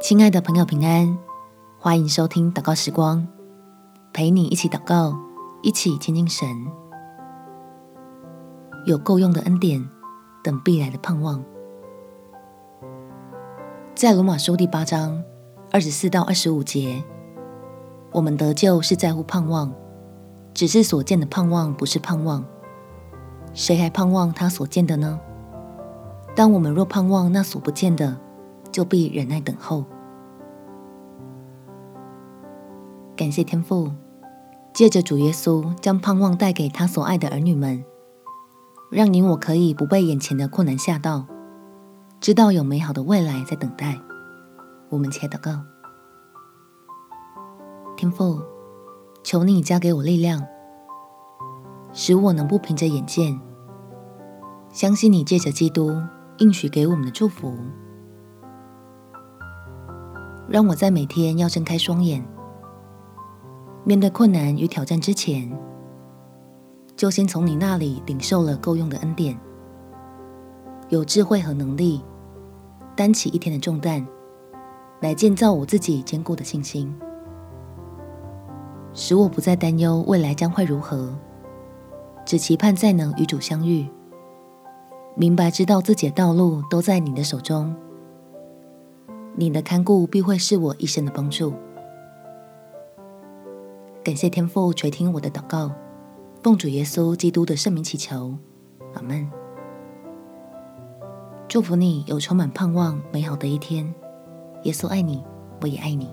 亲爱的朋友，平安！欢迎收听祷告时光，陪你一起祷告，一起亲近神。有够用的恩典，等必来的盼望。在罗马书第八章二十四到二十五节，我们得救是在乎盼望，只是所见的盼望不是盼望。谁还盼望他所见的呢？当我们若盼望那所不见的，就必忍耐等候。感谢天父，借着主耶稣将盼望带给他所爱的儿女们，让你我可以不被眼前的困难吓到，知道有美好的未来在等待。我们且祷告，天父，求你加给我力量，使我能不凭着眼见，相信你借着基督应许给我们的祝福。让我在每天要睁开双眼，面对困难与挑战之前，就先从你那里领受了够用的恩典，有智慧和能力，担起一天的重担，来建造我自己坚固的信心，使我不再担忧未来将会如何，只期盼再能与主相遇，明白知道自己的道路都在你的手中。你的看顾必会是我一生的帮助。感谢天父垂听我的祷告，奉主耶稣基督的圣名祈求，阿门。祝福你有充满盼望、美好的一天。耶稣爱你，我也爱你。